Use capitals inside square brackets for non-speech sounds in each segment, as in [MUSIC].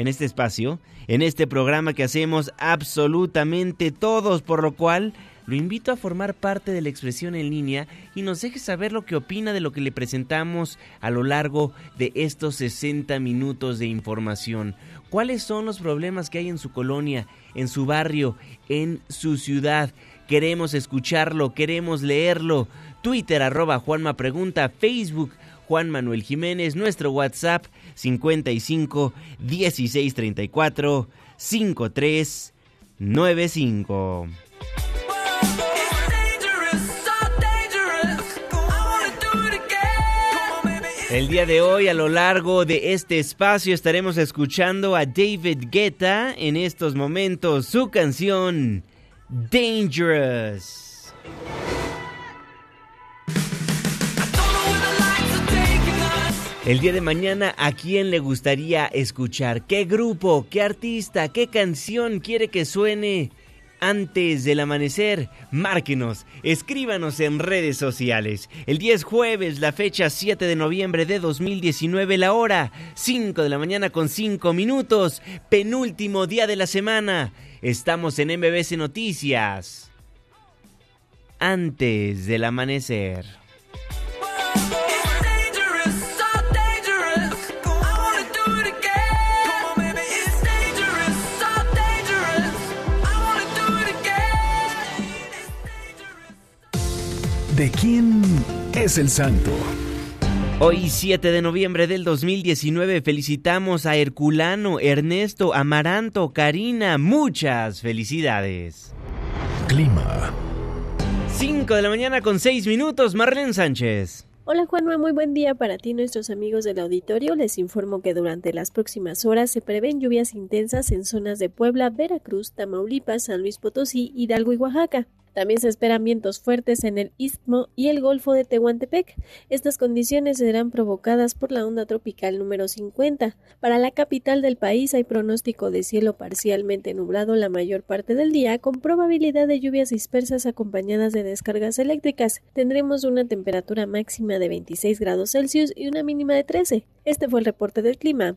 en este espacio, en este programa que hacemos absolutamente todos, por lo cual lo invito a formar parte de la expresión en línea y nos deje saber lo que opina de lo que le presentamos a lo largo de estos 60 minutos de información. ¿Cuáles son los problemas que hay en su colonia, en su barrio, en su ciudad? Queremos escucharlo, queremos leerlo. Twitter arroba Juanma Pregunta, Facebook Juan Manuel Jiménez, nuestro WhatsApp 55 16 34 53 95. It's dangerous, so dangerous. I wanna do it again. Come on, baby. It's El día de hoy, a lo largo de este espacio, estaremos escuchando a David Guetta en estos momentos, su canción Dangerous. El día de mañana, ¿a quién le gustaría escuchar? ¿Qué grupo, qué artista, qué canción quiere que suene antes del amanecer? Márquenos, escríbanos en redes sociales. El día es jueves, la fecha 7 de noviembre de 2019, la hora 5 de la mañana con 5 minutos, penúltimo día de la semana. Estamos en MBC Noticias. Antes del amanecer. ¿De quién es el santo? Hoy 7 de noviembre del 2019 felicitamos a Herculano, Ernesto, Amaranto, Karina, muchas felicidades. Clima. 5 de la mañana con 6 minutos, Marlene Sánchez. Hola Juanma, muy buen día para ti nuestros amigos del auditorio. Les informo que durante las próximas horas se prevén lluvias intensas en zonas de Puebla, Veracruz, Tamaulipas, San Luis Potosí, Hidalgo y Oaxaca. También se esperan vientos fuertes en el Istmo y el Golfo de Tehuantepec. Estas condiciones serán provocadas por la onda tropical número 50. Para la capital del país hay pronóstico de cielo parcialmente nublado la mayor parte del día, con probabilidad de lluvias dispersas acompañadas de descargas eléctricas. Tendremos una temperatura máxima de 26 grados Celsius y una mínima de 13. Este fue el reporte del clima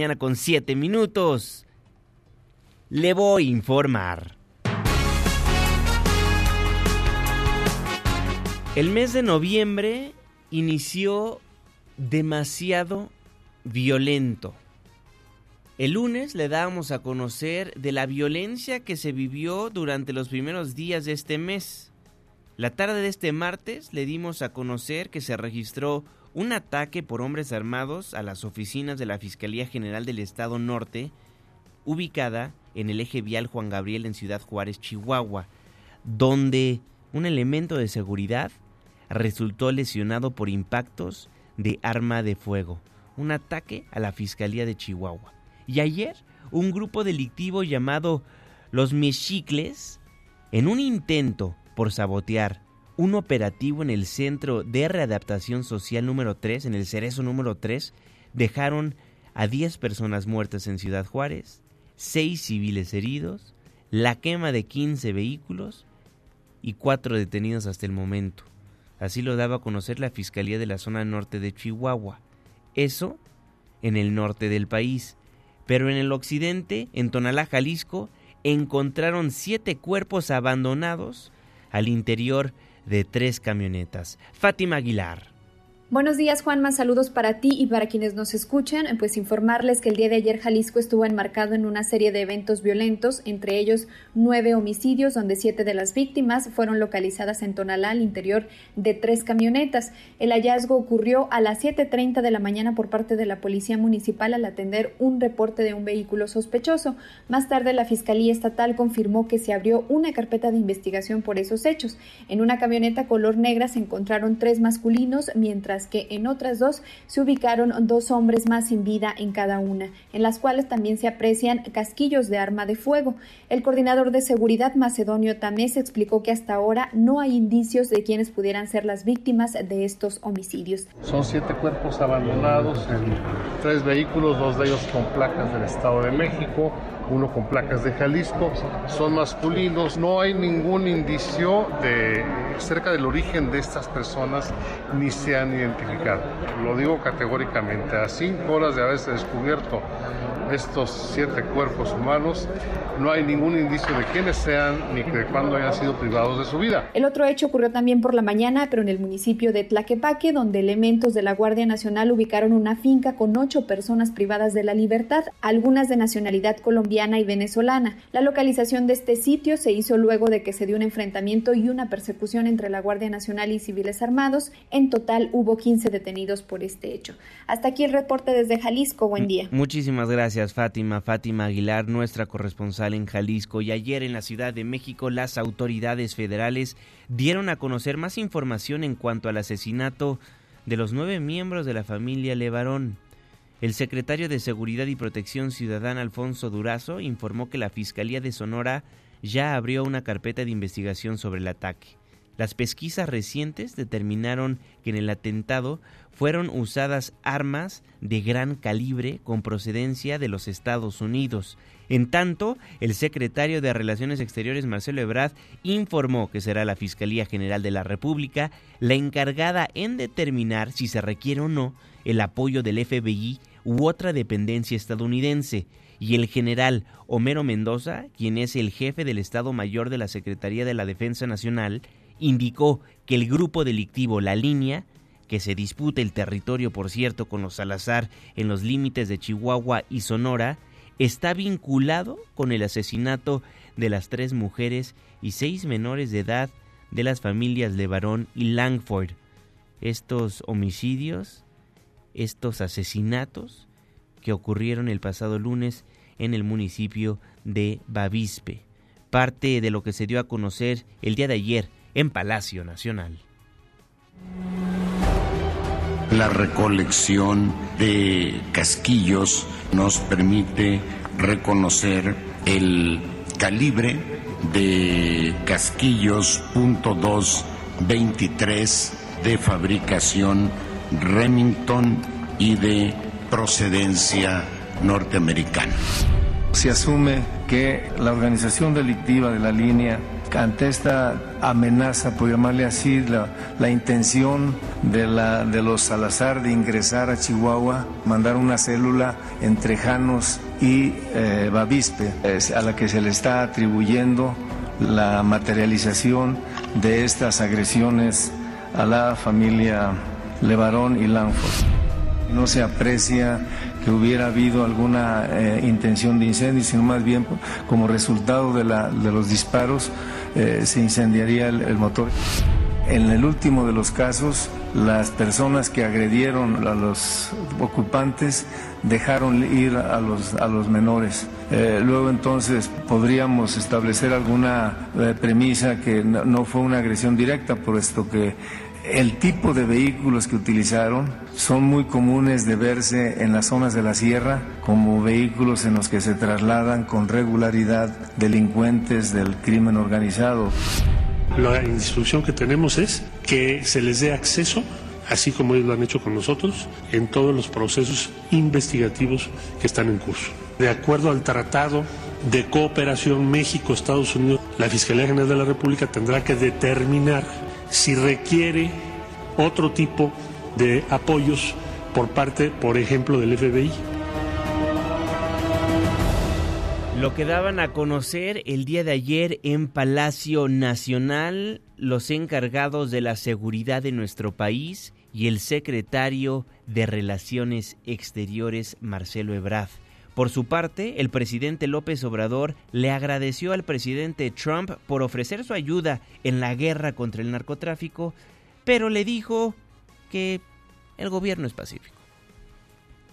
con 7 minutos. Le voy a informar. El mes de noviembre inició demasiado violento. El lunes le dábamos a conocer de la violencia que se vivió durante los primeros días de este mes. La tarde de este martes le dimos a conocer que se registró un ataque por hombres armados a las oficinas de la Fiscalía General del Estado Norte, ubicada en el eje vial Juan Gabriel en Ciudad Juárez, Chihuahua, donde un elemento de seguridad resultó lesionado por impactos de arma de fuego, un ataque a la Fiscalía de Chihuahua. Y ayer, un grupo delictivo llamado Los Mexicles, en un intento por sabotear un operativo en el Centro de Readaptación Social número 3, en el Cerezo número 3, dejaron a 10 personas muertas en Ciudad Juárez, 6 civiles heridos, la quema de 15 vehículos y 4 detenidos hasta el momento. Así lo daba a conocer la Fiscalía de la zona norte de Chihuahua. Eso en el norte del país. Pero en el occidente, en Tonalá, Jalisco, encontraron siete cuerpos abandonados al interior de tres camionetas. Fátima Aguilar. Buenos días, Juanma. Saludos para ti y para quienes nos escuchan. Pues informarles que el día de ayer Jalisco estuvo enmarcado en una serie de eventos violentos, entre ellos nueve homicidios, donde siete de las víctimas fueron localizadas en Tonalá, al interior de tres camionetas. El hallazgo ocurrió a las 7:30 de la mañana por parte de la Policía Municipal al atender un reporte de un vehículo sospechoso. Más tarde, la Fiscalía Estatal confirmó que se abrió una carpeta de investigación por esos hechos. En una camioneta color negra se encontraron tres masculinos, mientras que en otras dos se ubicaron dos hombres más sin vida en cada una, en las cuales también se aprecian casquillos de arma de fuego. El coordinador de seguridad macedonio Tamés explicó que hasta ahora no hay indicios de quienes pudieran ser las víctimas de estos homicidios. Son siete cuerpos abandonados en tres vehículos, dos de ellos con placas del Estado de México, uno con placas de Jalisco, son masculinos, no hay ningún indicio de cerca del origen de estas personas ni se han identificado. Lo digo categóricamente, a cinco horas de haberse descubierto estos siete cuerpos humanos, no hay ningún indicio de quiénes sean ni de cuándo hayan sido privados de su vida. El otro hecho ocurrió también por la mañana, pero en el municipio de Tlaquepaque, donde elementos de la Guardia Nacional ubicaron una finca con ocho personas privadas de la libertad, algunas de nacionalidad colombiana y venezolana. La localización de este sitio se hizo luego de que se dio un enfrentamiento y una persecución entre la Guardia Nacional y civiles armados. En total hubo 15 detenidos por este hecho. Hasta aquí el reporte desde Jalisco. Buen día. Muchísimas gracias, Fátima. Fátima Aguilar, nuestra corresponsal en Jalisco. Y ayer en la Ciudad de México, las autoridades federales dieron a conocer más información en cuanto al asesinato de los nueve miembros de la familia Levarón. El secretario de Seguridad y Protección Ciudadana, Alfonso Durazo, informó que la Fiscalía de Sonora ya abrió una carpeta de investigación sobre el ataque. Las pesquisas recientes determinaron que en el atentado fueron usadas armas de gran calibre con procedencia de los Estados Unidos. En tanto, el secretario de Relaciones Exteriores, Marcelo Ebrard, informó que será la Fiscalía General de la República la encargada en determinar si se requiere o no el apoyo del FBI u otra dependencia estadounidense, y el general Homero Mendoza, quien es el jefe del Estado Mayor de la Secretaría de la Defensa Nacional, indicó que el grupo delictivo La Línea, que se disputa el territorio, por cierto, con los Salazar en los límites de Chihuahua y Sonora, está vinculado con el asesinato de las tres mujeres y seis menores de edad de las familias Levarón y Langford. Estos homicidios, estos asesinatos que ocurrieron el pasado lunes en el municipio de Bavispe, parte de lo que se dio a conocer el día de ayer en Palacio Nacional. La recolección de casquillos nos permite reconocer el calibre de casquillos .223 de fabricación Remington y de procedencia norteamericana. Se asume que la organización delictiva de la línea ante esta amenaza, por llamarle así, la, la intención de, la, de los Salazar de ingresar a Chihuahua, mandar una célula entre Janos y eh, Bavispe, a la que se le está atribuyendo la materialización de estas agresiones a la familia Levarón y Lanford. No se aprecia que hubiera habido alguna eh, intención de incendio, sino más bien como resultado de, la, de los disparos eh, se incendiaría el, motor. En el último de los casos, las personas que agredieron a los ocupantes dejaron ir a los, a los menores. Eh, luego entonces podríamos establecer alguna premisa que no, no fue una agresión directa, puesto que el tipo de vehículos que utilizaron son muy comunes de verse en las zonas de la sierra como vehículos en los que se trasladan con regularidad delincuentes del crimen organizado. La instrucción que tenemos es que se les dé acceso, así como ellos lo han hecho con nosotros, en todos los procesos investigativos que están en curso. De acuerdo al Tratado de Cooperación México-Estados Unidos, la Fiscalía General de la República tendrá que determinar si requiere otro tipo de apoyos por parte, por ejemplo, del FBI. Lo que daban a conocer el día de ayer en Palacio Nacional los encargados de la seguridad de nuestro país y el secretario de Relaciones Exteriores Marcelo Ebrard. Por su parte, el presidente López Obrador le agradeció al presidente Trump por ofrecer su ayuda en la guerra contra el narcotráfico, pero le dijo que el gobierno es pacífico.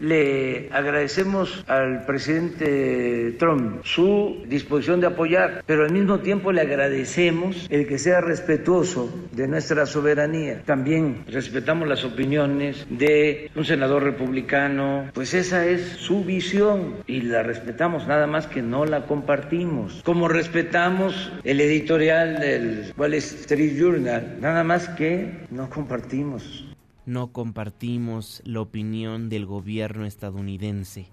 Le agradecemos al presidente Trump su disposición de apoyar, pero al mismo tiempo le agradecemos el que sea respetuoso de nuestra soberanía. También respetamos las opiniones de un senador republicano, pues esa es su visión y la respetamos, nada más que no la compartimos. Como respetamos el editorial del Wall Street Journal, nada más que no compartimos no compartimos la opinión del gobierno estadounidense.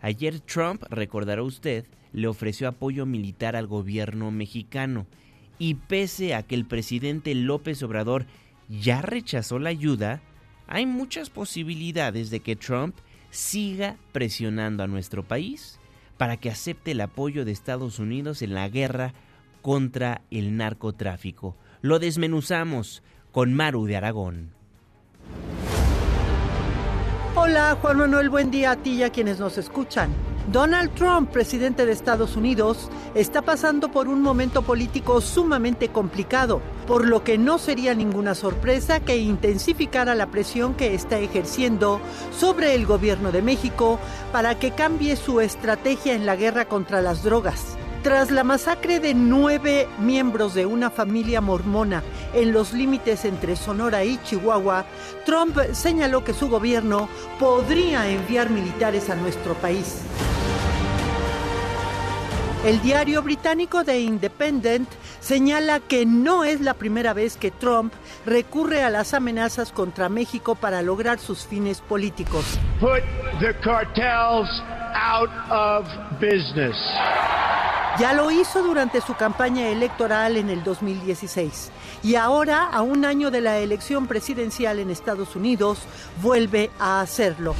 Ayer Trump, recordará usted, le ofreció apoyo militar al gobierno mexicano y pese a que el presidente López Obrador ya rechazó la ayuda, hay muchas posibilidades de que Trump siga presionando a nuestro país para que acepte el apoyo de Estados Unidos en la guerra contra el narcotráfico. Lo desmenuzamos con Maru de Aragón. Hola Juan Manuel, buen día a ti y a quienes nos escuchan. Donald Trump, presidente de Estados Unidos, está pasando por un momento político sumamente complicado, por lo que no sería ninguna sorpresa que intensificara la presión que está ejerciendo sobre el gobierno de México para que cambie su estrategia en la guerra contra las drogas. Tras la masacre de nueve miembros de una familia mormona en los límites entre Sonora y Chihuahua, Trump señaló que su gobierno podría enviar militares a nuestro país. El diario británico The Independent señala que no es la primera vez que Trump recurre a las amenazas contra México para lograr sus fines políticos. Put the cartels out of business. Ya lo hizo durante su campaña electoral en el 2016 y ahora, a un año de la elección presidencial en Estados Unidos, vuelve a hacerlo.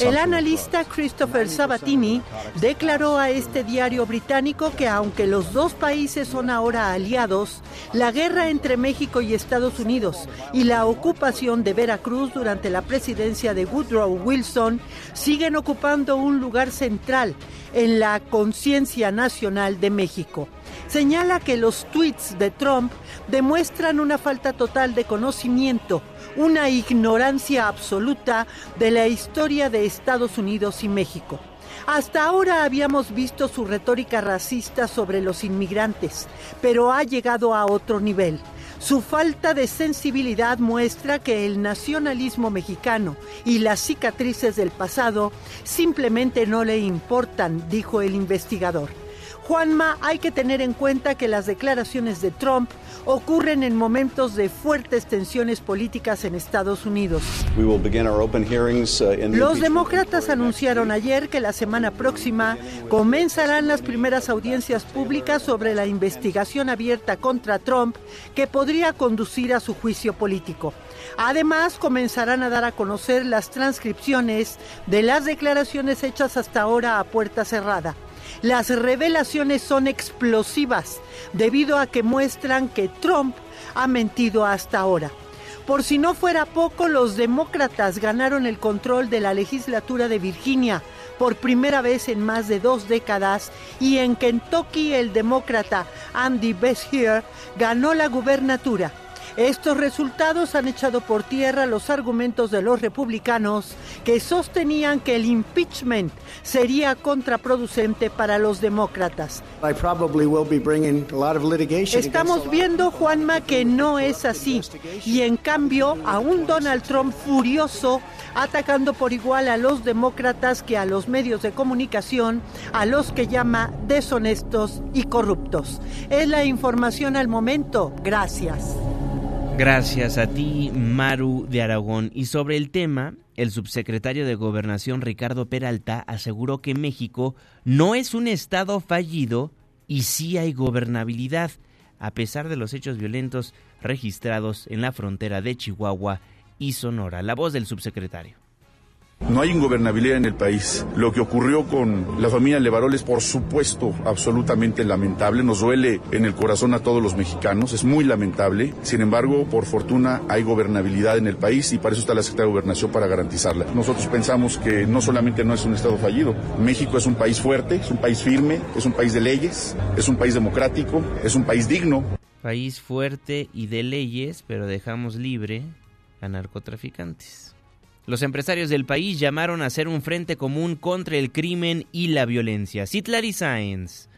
El analista Christopher Sabatini declaró a este diario británico que aunque los dos países son ahora aliados, la guerra entre México y Estados Unidos y la ocupación de Veracruz durante la presidencia de Woodrow Wilson siguen ocupando un lugar central en la conciencia nacional de México. Señala que los tweets de Trump demuestran una falta total de conocimiento, una ignorancia absoluta de la historia de Estados Unidos y México. Hasta ahora habíamos visto su retórica racista sobre los inmigrantes, pero ha llegado a otro nivel. Su falta de sensibilidad muestra que el nacionalismo mexicano y las cicatrices del pasado simplemente no le importan, dijo el investigador. Juanma, hay que tener en cuenta que las declaraciones de Trump ocurren en momentos de fuertes tensiones políticas en Estados Unidos. Los demócratas anunciaron ayer que la semana próxima comenzarán las primeras audiencias públicas sobre la investigación abierta contra Trump que podría conducir a su juicio político. Además, comenzarán a dar a conocer las transcripciones de las declaraciones hechas hasta ahora a puerta cerrada. Las revelaciones son explosivas debido a que muestran que Trump ha mentido hasta ahora. Por si no fuera poco, los demócratas ganaron el control de la legislatura de Virginia por primera vez en más de dos décadas y en Kentucky el demócrata Andy Beshear ganó la gubernatura. Estos resultados han echado por tierra los argumentos de los republicanos que sostenían que el impeachment sería contraproducente para los demócratas. Estamos viendo, Juanma, que no es así. Y en cambio, a un Donald Trump furioso atacando por igual a los demócratas que a los medios de comunicación, a los que llama deshonestos y corruptos. Es la información al momento. Gracias. Gracias a ti, Maru de Aragón. Y sobre el tema, el subsecretario de Gobernación Ricardo Peralta aseguró que México no es un estado fallido y sí hay gobernabilidad, a pesar de los hechos violentos registrados en la frontera de Chihuahua y Sonora. La voz del subsecretario. No hay ingobernabilidad en el país. Lo que ocurrió con la familia Levarol es, por supuesto, absolutamente lamentable. Nos duele en el corazón a todos los mexicanos. Es muy lamentable. Sin embargo, por fortuna, hay gobernabilidad en el país y para eso está la Secretaría de Gobernación para garantizarla. Nosotros pensamos que no solamente no es un Estado fallido. México es un país fuerte, es un país firme, es un país de leyes, es un país democrático, es un país digno. País fuerte y de leyes, pero dejamos libre a narcotraficantes. Los empresarios del país llamaron a hacer un frente común contra el crimen y la violencia. Citlari Sáenz.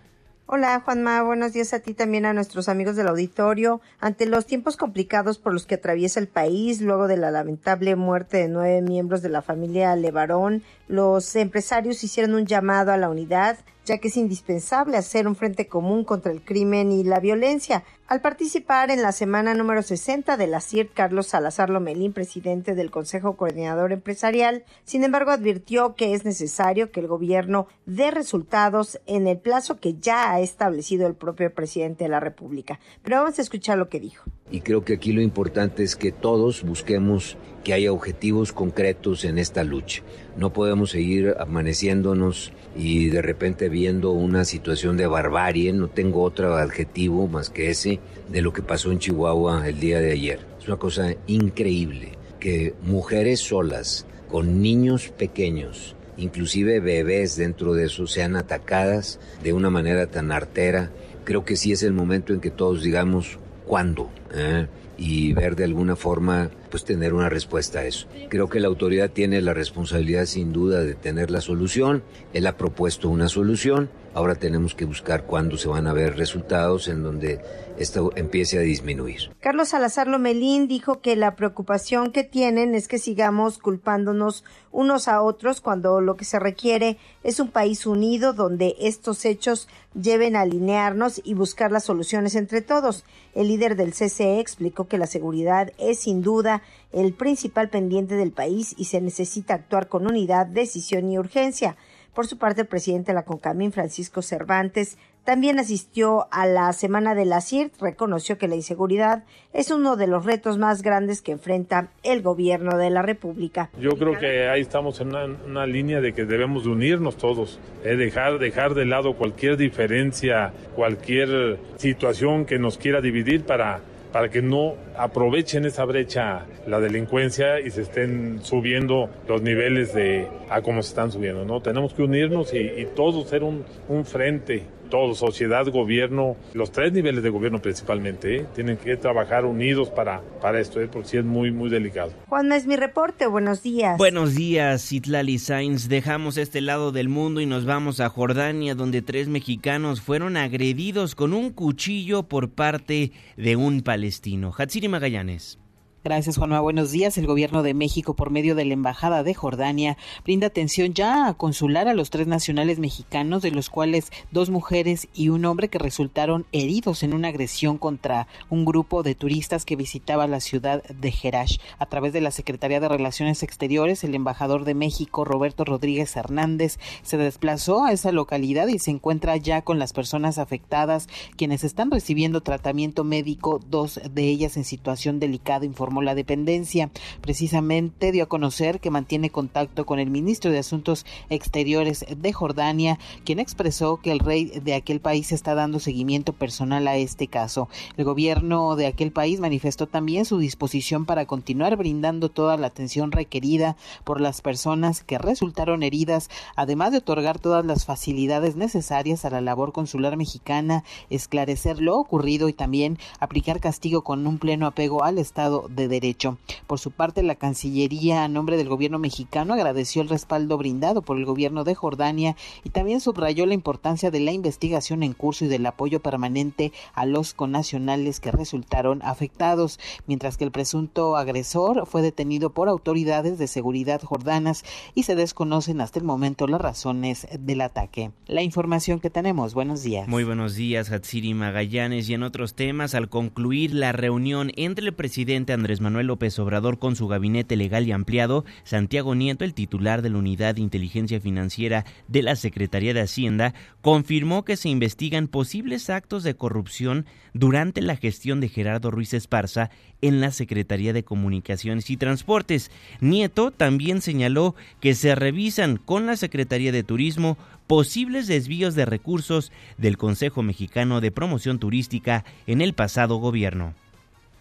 Hola Juanma, buenos días a ti también a nuestros amigos del auditorio. Ante los tiempos complicados por los que atraviesa el país, luego de la lamentable muerte de nueve miembros de la familia Levarón, los empresarios hicieron un llamado a la unidad ya que es indispensable hacer un frente común contra el crimen y la violencia. Al participar en la semana número 60 de la CIRT, Carlos Salazar Lomelín, presidente del Consejo Coordinador Empresarial, sin embargo advirtió que es necesario que el gobierno dé resultados en el plazo que ya ha establecido el propio presidente de la República. Pero vamos a escuchar lo que dijo. Y creo que aquí lo importante es que todos busquemos que haya objetivos concretos en esta lucha. No podemos seguir amaneciéndonos y de repente viendo una situación de barbarie, no tengo otro adjetivo más que ese, de lo que pasó en Chihuahua el día de ayer. Es una cosa increíble que mujeres solas, con niños pequeños, inclusive bebés dentro de eso, sean atacadas de una manera tan artera. Creo que sí es el momento en que todos digamos, ¿cuándo? ¿Eh? y ver de alguna forma pues tener una respuesta a eso. Creo que la autoridad tiene la responsabilidad sin duda de tener la solución. Él ha propuesto una solución. Ahora tenemos que buscar cuándo se van a ver resultados en donde esto empiece a disminuir. Carlos Salazar Lomelín dijo que la preocupación que tienen es que sigamos culpándonos unos a otros cuando lo que se requiere es un país unido donde estos hechos lleven a alinearnos y buscar las soluciones entre todos. El líder del CCE explicó que la seguridad es sin duda el principal pendiente del país y se necesita actuar con unidad, decisión y urgencia. Por su parte, el presidente de la CONCAMIN, Francisco Cervantes, también asistió a la Semana de la CIRT, reconoció que la inseguridad es uno de los retos más grandes que enfrenta el gobierno de la República. Yo creo que ahí estamos en una, línea de que debemos de unirnos todos, eh, dejar, dejar de lado cualquier diferencia, cualquier situación que nos quiera dividir para para que no aprovechen esa brecha la delincuencia y se estén subiendo los niveles de a cómo se están subiendo, ¿no? Tenemos que unirnos y, todos ser un frente todo, sociedad, gobierno, los tres niveles de gobierno principalmente, ¿eh? tienen que trabajar unidos para, para esto, ¿eh? porque sí es muy, muy delicado. Juanma, es mi reporte, buenos días. Buenos días, Itlali Sainz. Dejamos este lado del mundo y nos vamos a Jordania, donde tres mexicanos fueron agredidos con un cuchillo por parte de un palestino. Hatsiri Magallanes. Gracias, Juanma. Buenos días. El gobierno de México, por medio de la Embajada de Jordania, brinda atención ya a consular a los tres nacionales mexicanos, de los cuales dos mujeres y un hombre que resultaron heridos en una agresión contra un grupo de turistas que visitaba la ciudad de Jerash. A través de la Secretaría de Relaciones Exteriores, el embajador de México, Roberto Rodríguez Hernández, se desplazó a esa localidad y se encuentra ya con las personas afectadas, quienes están recibiendo tratamiento médico, dos de ellas en situación delicada, informal la dependencia. Precisamente dio a conocer que mantiene contacto con el ministro de Asuntos Exteriores de Jordania, quien expresó que el rey de aquel país está dando seguimiento personal a este caso. El gobierno de aquel país manifestó también su disposición para continuar brindando toda la atención requerida por las personas que resultaron heridas, además de otorgar todas las facilidades necesarias a la labor consular mexicana, esclarecer lo ocurrido y también aplicar castigo con un pleno apego al Estado de Derecho. Por su parte, la Cancillería, a nombre del gobierno mexicano, agradeció el respaldo brindado por el gobierno de Jordania y también subrayó la importancia de la investigación en curso y del apoyo permanente a los connacionales que resultaron afectados, mientras que el presunto agresor fue detenido por autoridades de seguridad jordanas y se desconocen hasta el momento las razones del ataque. La información que tenemos. Buenos días. Muy buenos días, Hatsiri Magallanes. Y en otros temas, al concluir la reunión entre el presidente Andrés Manuel López Obrador con su gabinete legal y ampliado, Santiago Nieto, el titular de la Unidad de Inteligencia Financiera de la Secretaría de Hacienda, confirmó que se investigan posibles actos de corrupción durante la gestión de Gerardo Ruiz Esparza en la Secretaría de Comunicaciones y Transportes. Nieto también señaló que se revisan con la Secretaría de Turismo posibles desvíos de recursos del Consejo Mexicano de Promoción Turística en el pasado gobierno.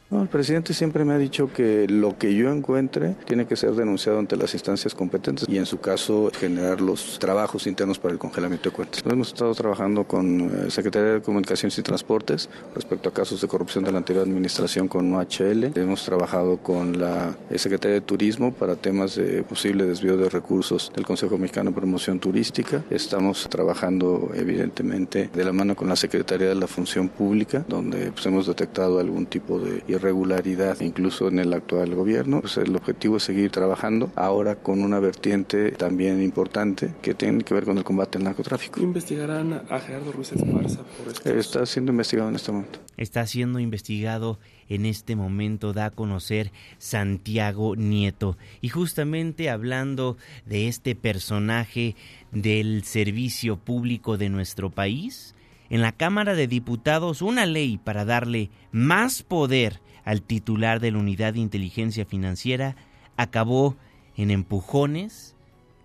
No, el presidente siempre me ha dicho que lo que yo encuentre tiene que ser denunciado ante las instancias competentes y en su caso generar los trabajos internos para el congelamiento de cuentas. Hemos estado trabajando con eh, Secretaría de Comunicaciones y Transportes respecto a casos de corrupción de la anterior administración con OHL. Hemos trabajado con la eh, Secretaría de Turismo para temas de posible desvío de recursos del Consejo Mexicano de Promoción Turística. Estamos trabajando evidentemente de la mano con la Secretaría de la Función Pública, donde pues, hemos detectado algún tipo de irregularidad incluso en el actual gobierno. Pues el objetivo es seguir trabajando ahora con una vertiente también importante que tiene que ver con el combate al narcotráfico. ¿Investigarán a Gerardo Ruiz Esparza por esto? Está siendo investigado en este momento. Está siendo investigado en este momento, da a conocer Santiago Nieto. Y justamente hablando de este personaje del servicio público de nuestro país, en la Cámara de Diputados una ley para darle más poder al titular de la Unidad de Inteligencia Financiera acabó en empujones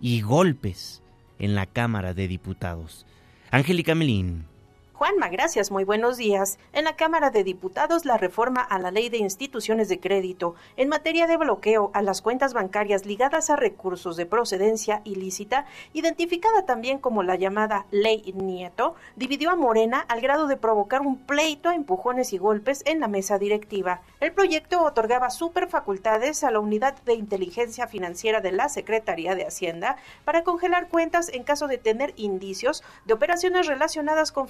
y golpes en la Cámara de Diputados. Angélica Melín. Juanma, gracias, muy buenos días. En la Cámara de Diputados, la reforma a la Ley de Instituciones de Crédito en materia de bloqueo a las cuentas bancarias ligadas a recursos de procedencia ilícita, identificada también como la llamada Ley Nieto, dividió a Morena al grado de provocar un pleito a empujones y golpes en la mesa directiva. El proyecto otorgaba superfacultades a la Unidad de Inteligencia Financiera de la Secretaría de Hacienda para congelar cuentas en caso de tener indicios de operaciones relacionadas con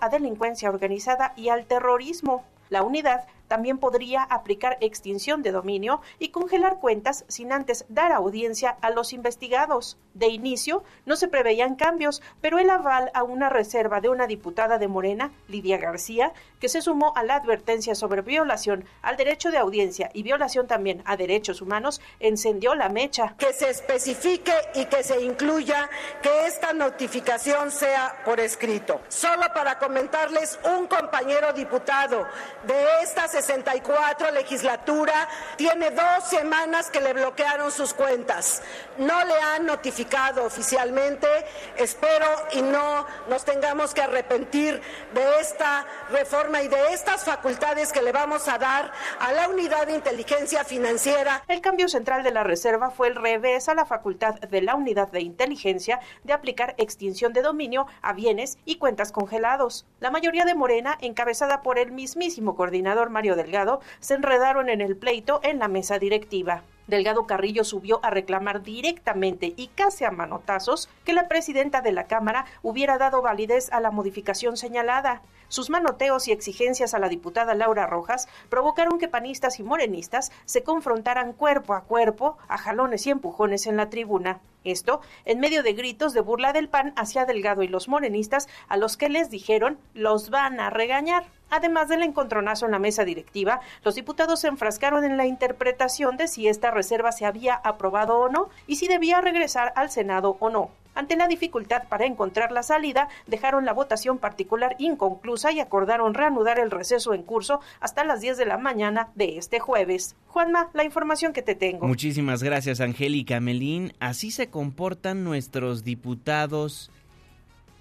a delincuencia organizada y al terrorismo. La unidad también podría aplicar extinción de dominio y congelar cuentas sin antes dar audiencia a los investigados. De inicio, no se preveían cambios, pero el aval a una reserva de una diputada de Morena, Lidia García, que se sumó a la advertencia sobre violación al derecho de audiencia y violación también a derechos humanos, encendió la mecha. Que se especifique y que se incluya que esta notificación sea por escrito. Solo para comentarles, un compañero diputado de esta 64 legislatura tiene dos semanas que le bloquearon sus cuentas. No le han notificado oficialmente. Espero y no nos tengamos que arrepentir de esta reforma y de estas facultades que le vamos a dar a la unidad de inteligencia financiera. El cambio central de la reserva fue el revés a la facultad de la unidad de inteligencia de aplicar extinción de dominio a bienes y cuentas congelados. La mayoría de Morena, encabezada por el mismísimo coordinador Mario Delgado, se enredaron en el pleito en la mesa directiva. Delgado Carrillo subió a reclamar directamente y casi a manotazos que la presidenta de la Cámara hubiera dado validez a la modificación señalada. Sus manoteos y exigencias a la diputada Laura Rojas provocaron que panistas y morenistas se confrontaran cuerpo a cuerpo, a jalones y empujones en la tribuna. Esto en medio de gritos de burla del PAN hacia Delgado y los morenistas a los que les dijeron los van a regañar. Además del encontronazo en la mesa directiva, los diputados se enfrascaron en la interpretación de si esta reserva se había aprobado o no y si debía regresar al Senado o no. ante la dificultad para encontrar la salida, dejaron la votación particular inconclusa y acordaron reanudar el receso en curso hasta las 10 de la mañana de este jueves. Juanma, la información que te tengo. Muchísimas gracias, Angélica Melín. Así se comportan nuestros diputados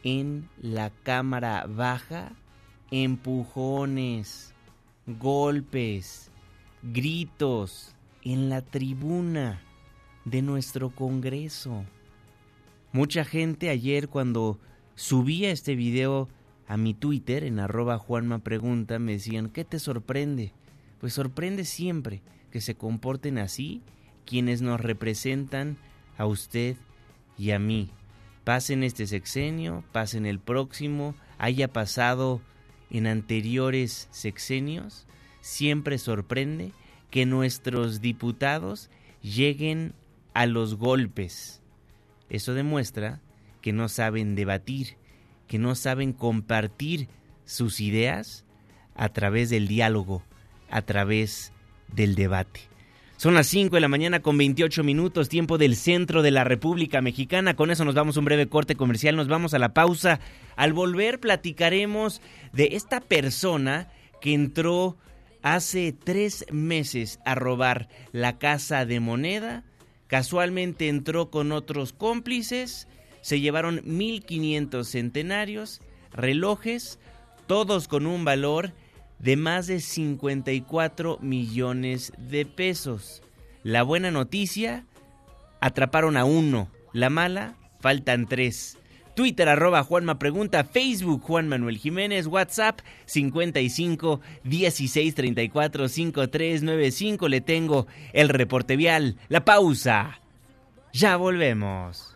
en la Cámara Baja. Empujones, golpes, gritos en la tribuna de nuestro Congreso. Mucha gente ayer cuando subía este video a mi Twitter en arroba Juanma Pregunta me decían, ¿qué te sorprende? Pues sorprende siempre que se comporten así quienes nos representan a usted y a mí. Pasen este sexenio, pasen el próximo, haya pasado en anteriores sexenios, siempre sorprende que nuestros diputados lleguen a los golpes. Eso demuestra que no saben debatir, que no saben compartir sus ideas a través del diálogo, a través del debate. Son las 5 de la mañana con 28 minutos, tiempo del centro de la República Mexicana. Con eso nos vamos a un breve corte comercial, nos vamos a la pausa. Al volver platicaremos de esta persona que entró hace tres meses a robar la casa de moneda. Casualmente entró con otros cómplices, se llevaron 1.500 centenarios, relojes, todos con un valor de más de 54 millones de pesos. La buena noticia, atraparon a uno. La mala, faltan tres. Twitter arroba Juanma Pregunta, Facebook Juan Manuel Jiménez, WhatsApp 55 16 34 53 95. Le tengo el reporte vial, la pausa. Ya volvemos.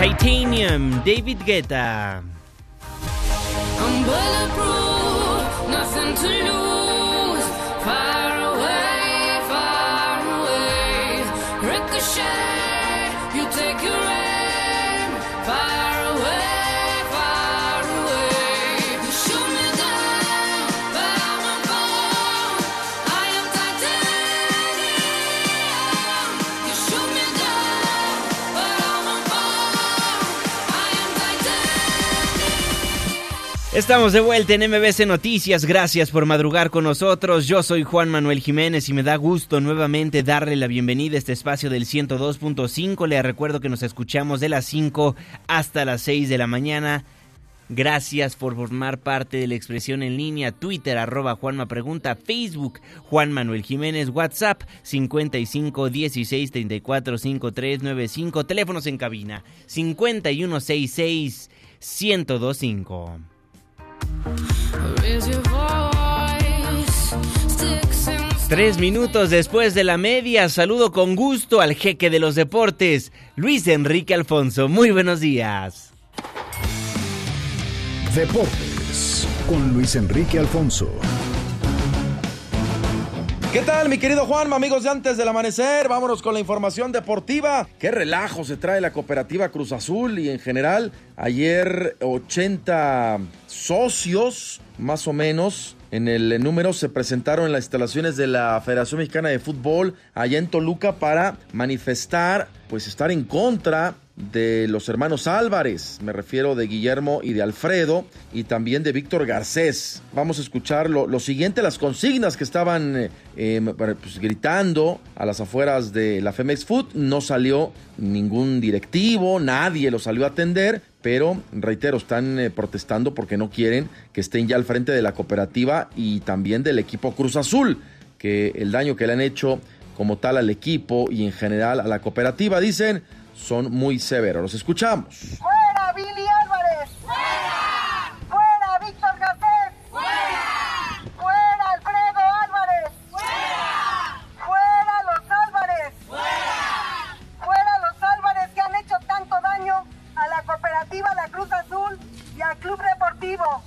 Titanium, David Guetta. Far away, far away. Ricochet, Estamos de vuelta en MBC Noticias, gracias por madrugar con nosotros. Yo soy Juan Manuel Jiménez y me da gusto nuevamente darle la bienvenida a este espacio del 102.5. Le recuerdo que nos escuchamos de las 5 hasta las 6 de la mañana. Gracias por formar parte de la expresión en línea, Twitter arroba Juanma Pregunta, Facebook Juan Manuel Jiménez, WhatsApp 55 16 34 53 95, teléfonos en cabina 5166 1025. Tres minutos después de la media, saludo con gusto al jeque de los deportes, Luis Enrique Alfonso. Muy buenos días. Deportes con Luis Enrique Alfonso. ¿Qué tal, mi querido Juan, amigos de antes del amanecer? Vámonos con la información deportiva. Qué relajo se trae la cooperativa Cruz Azul y en general ayer 80 socios, más o menos, en el número se presentaron en las instalaciones de la Federación Mexicana de Fútbol allá en Toluca para manifestar, pues estar en contra de los hermanos Álvarez, me refiero de Guillermo y de Alfredo, y también de Víctor Garcés. Vamos a escuchar lo, siguiente, las consignas que estaban eh, eh, pues, gritando a las afueras de la Femex Food. No salió ningún directivo, nadie lo salió a atender, pero reitero, están eh, protestando porque no quieren que estén ya al frente de la cooperativa y también del equipo Cruz Azul, que el daño que le han hecho como tal al equipo y en general a la cooperativa, dicen, son muy severos. Los escuchamos. ¡Fuera Billy Álvarez! ¡Fuera! ¡Fuera Víctor Garcés! ¡Fuera! ¡Fuera Alfredo Álvarez! ¡Fuera! ¡Fuera los Álvarez! ¡Fuera! ¡Fuera los Álvarez que han hecho tanto daño a la cooperativa La Cruz Azul y al Club Deportivo!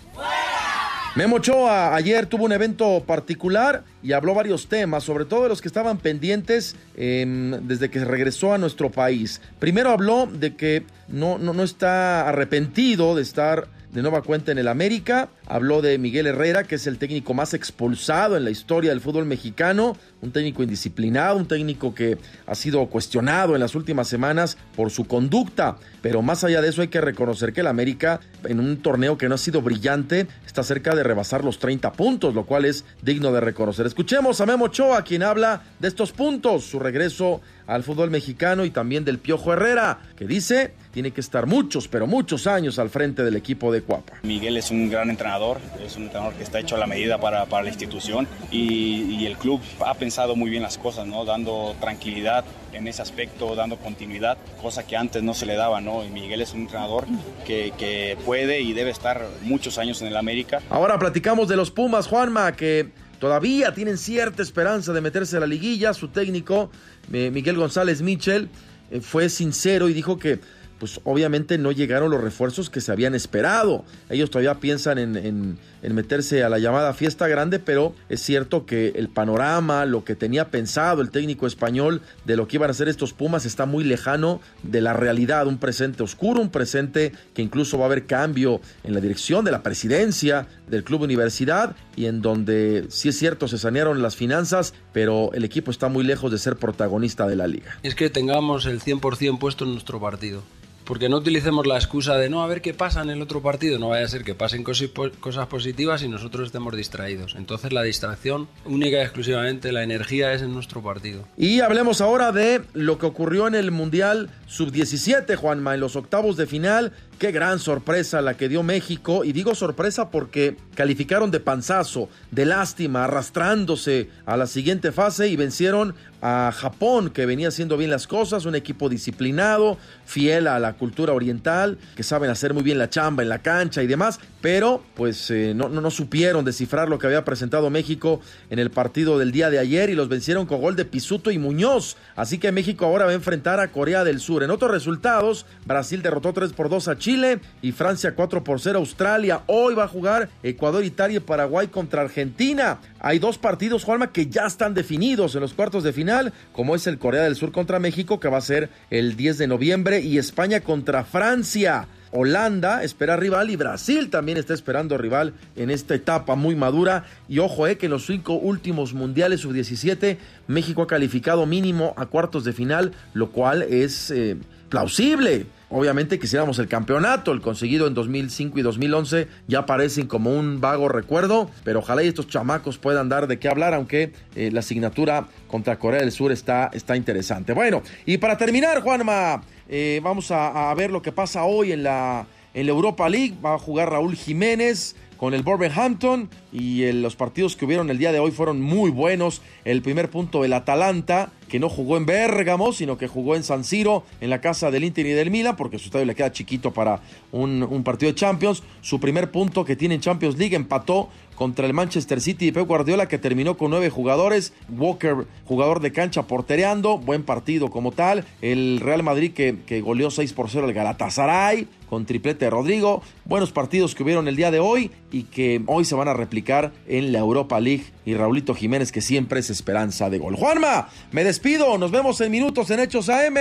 Memo Ochoa ayer tuvo un evento particular y habló varios temas, sobre todo de los que estaban pendientes eh, desde que regresó a nuestro país. Primero habló de que no, no, no está arrepentido de estar de nueva cuenta en el América. Habló de Miguel Herrera, que es el técnico más expulsado en la historia del fútbol mexicano, un técnico indisciplinado, un técnico que ha sido cuestionado en las últimas semanas por su conducta. Pero más allá de eso hay que reconocer que el América, en un torneo que no ha sido brillante, está cerca de rebasar los 30 puntos, lo cual es digno de reconocer. Escuchemos a Memo Ochoa, quien habla de estos puntos, su regreso al fútbol mexicano y también del Piojo Herrera, que dice tiene que estar muchos, pero muchos años al frente del equipo de Cuapa. Miguel es un gran entrenador, es un entrenador que está hecho a la medida para, para la institución y, el club ha pensado muy bien las cosas, ¿no? dando tranquilidad en ese aspecto, dando continuidad, cosa que antes no se le daba. ¿no? Y Miguel es un entrenador que, que puede y debe estar muchos años en el América. Ahora platicamos de los Pumas, Juanma, que todavía tienen cierta esperanza de meterse a la liguilla. Su técnico, eh, Miguel González Michel, eh, fue sincero y dijo que pues obviamente no llegaron los refuerzos que se habían esperado. Ellos todavía piensan en, en, meterse a la llamada fiesta grande, pero es cierto que el panorama, lo que tenía pensado el técnico español de lo que iban a hacer estos Pumas está muy lejano de la realidad, un presente oscuro, un presente que incluso va a haber cambio en la dirección de la presidencia del Club Universidad y en donde sí es cierto se sanearon las finanzas, pero el equipo está muy lejos de ser protagonista de la liga. Es que tengamos el 100% puesto en nuestro partido porque no utilicemos la excusa de no a ver qué pasa en el otro partido, no vaya a ser que pasen cosas positivas y nosotros estemos distraídos. Entonces la distracción única y exclusivamente, la energía es en nuestro partido. Y hablemos ahora de lo que ocurrió en el Mundial Sub-17, Juanma, en los octavos de final. Qué gran sorpresa la que dio México. Y digo sorpresa porque calificaron de panzazo, de lástima, arrastrándose a la siguiente fase y vencieron a Japón, que venía haciendo bien las cosas, un equipo disciplinado, fiel a la cultura oriental, que saben hacer muy bien la chamba en la cancha y demás, pero pues eh, no, no, no, supieron descifrar lo que había presentado México en el partido del día de ayer y los vencieron con gol de Pisuto y Muñoz. Así que México ahora va a enfrentar a Corea del Sur. En otros resultados, Brasil derrotó 3 por 2 a Chile y Francia 4 por 0 a Australia. Hoy va a jugar Ecuador, Italia y Paraguay contra Argentina. Hay dos partidos, Juanma, que ya están definidos en los cuartos de final, como es el Corea del Sur contra México, que va a ser el 10 de noviembre, y España contra Francia. Holanda espera rival y Brasil también está esperando rival en esta etapa muy madura. Y ojo, eh, que en los cinco últimos mundiales sub-17 México ha calificado mínimo a cuartos de final, lo cual es eh, plausible. Obviamente quisiéramos el campeonato, el conseguido en 2005 y 2011 ya parecen como un vago recuerdo, pero ojalá y estos chamacos puedan dar de qué hablar, aunque eh, la asignatura contra Corea del Sur está, está interesante. Bueno, y para terminar, Juanma, eh, vamos a, a, ver lo que pasa hoy en la, en la Europa League. Va a jugar Raúl Jiménez con el Wolverhampton y el, los partidos que hubieron el día de hoy fueron muy buenos. El primer punto, el Atalanta, que no jugó en Bérgamo, sino que jugó en San Siro, en la casa del Inter y del Milan, porque su estadio le queda chiquito para un, un partido de Champions. Su primer punto que tiene en Champions League empató contra el Manchester City de Pep Guardiola que terminó con nueve jugadores. Walker, jugador de cancha, portereando. Buen partido como tal. El Real Madrid que, que goleó 6 por 0 al Galatasaray con triplete de Rodrigo. Buenos partidos que hubieron el día de hoy y que hoy se van a replicar en la Europa League. Y Raulito Jiménez que siempre es esperanza de gol. Juanma, me despido. Nos vemos en minutos en Hechos AM.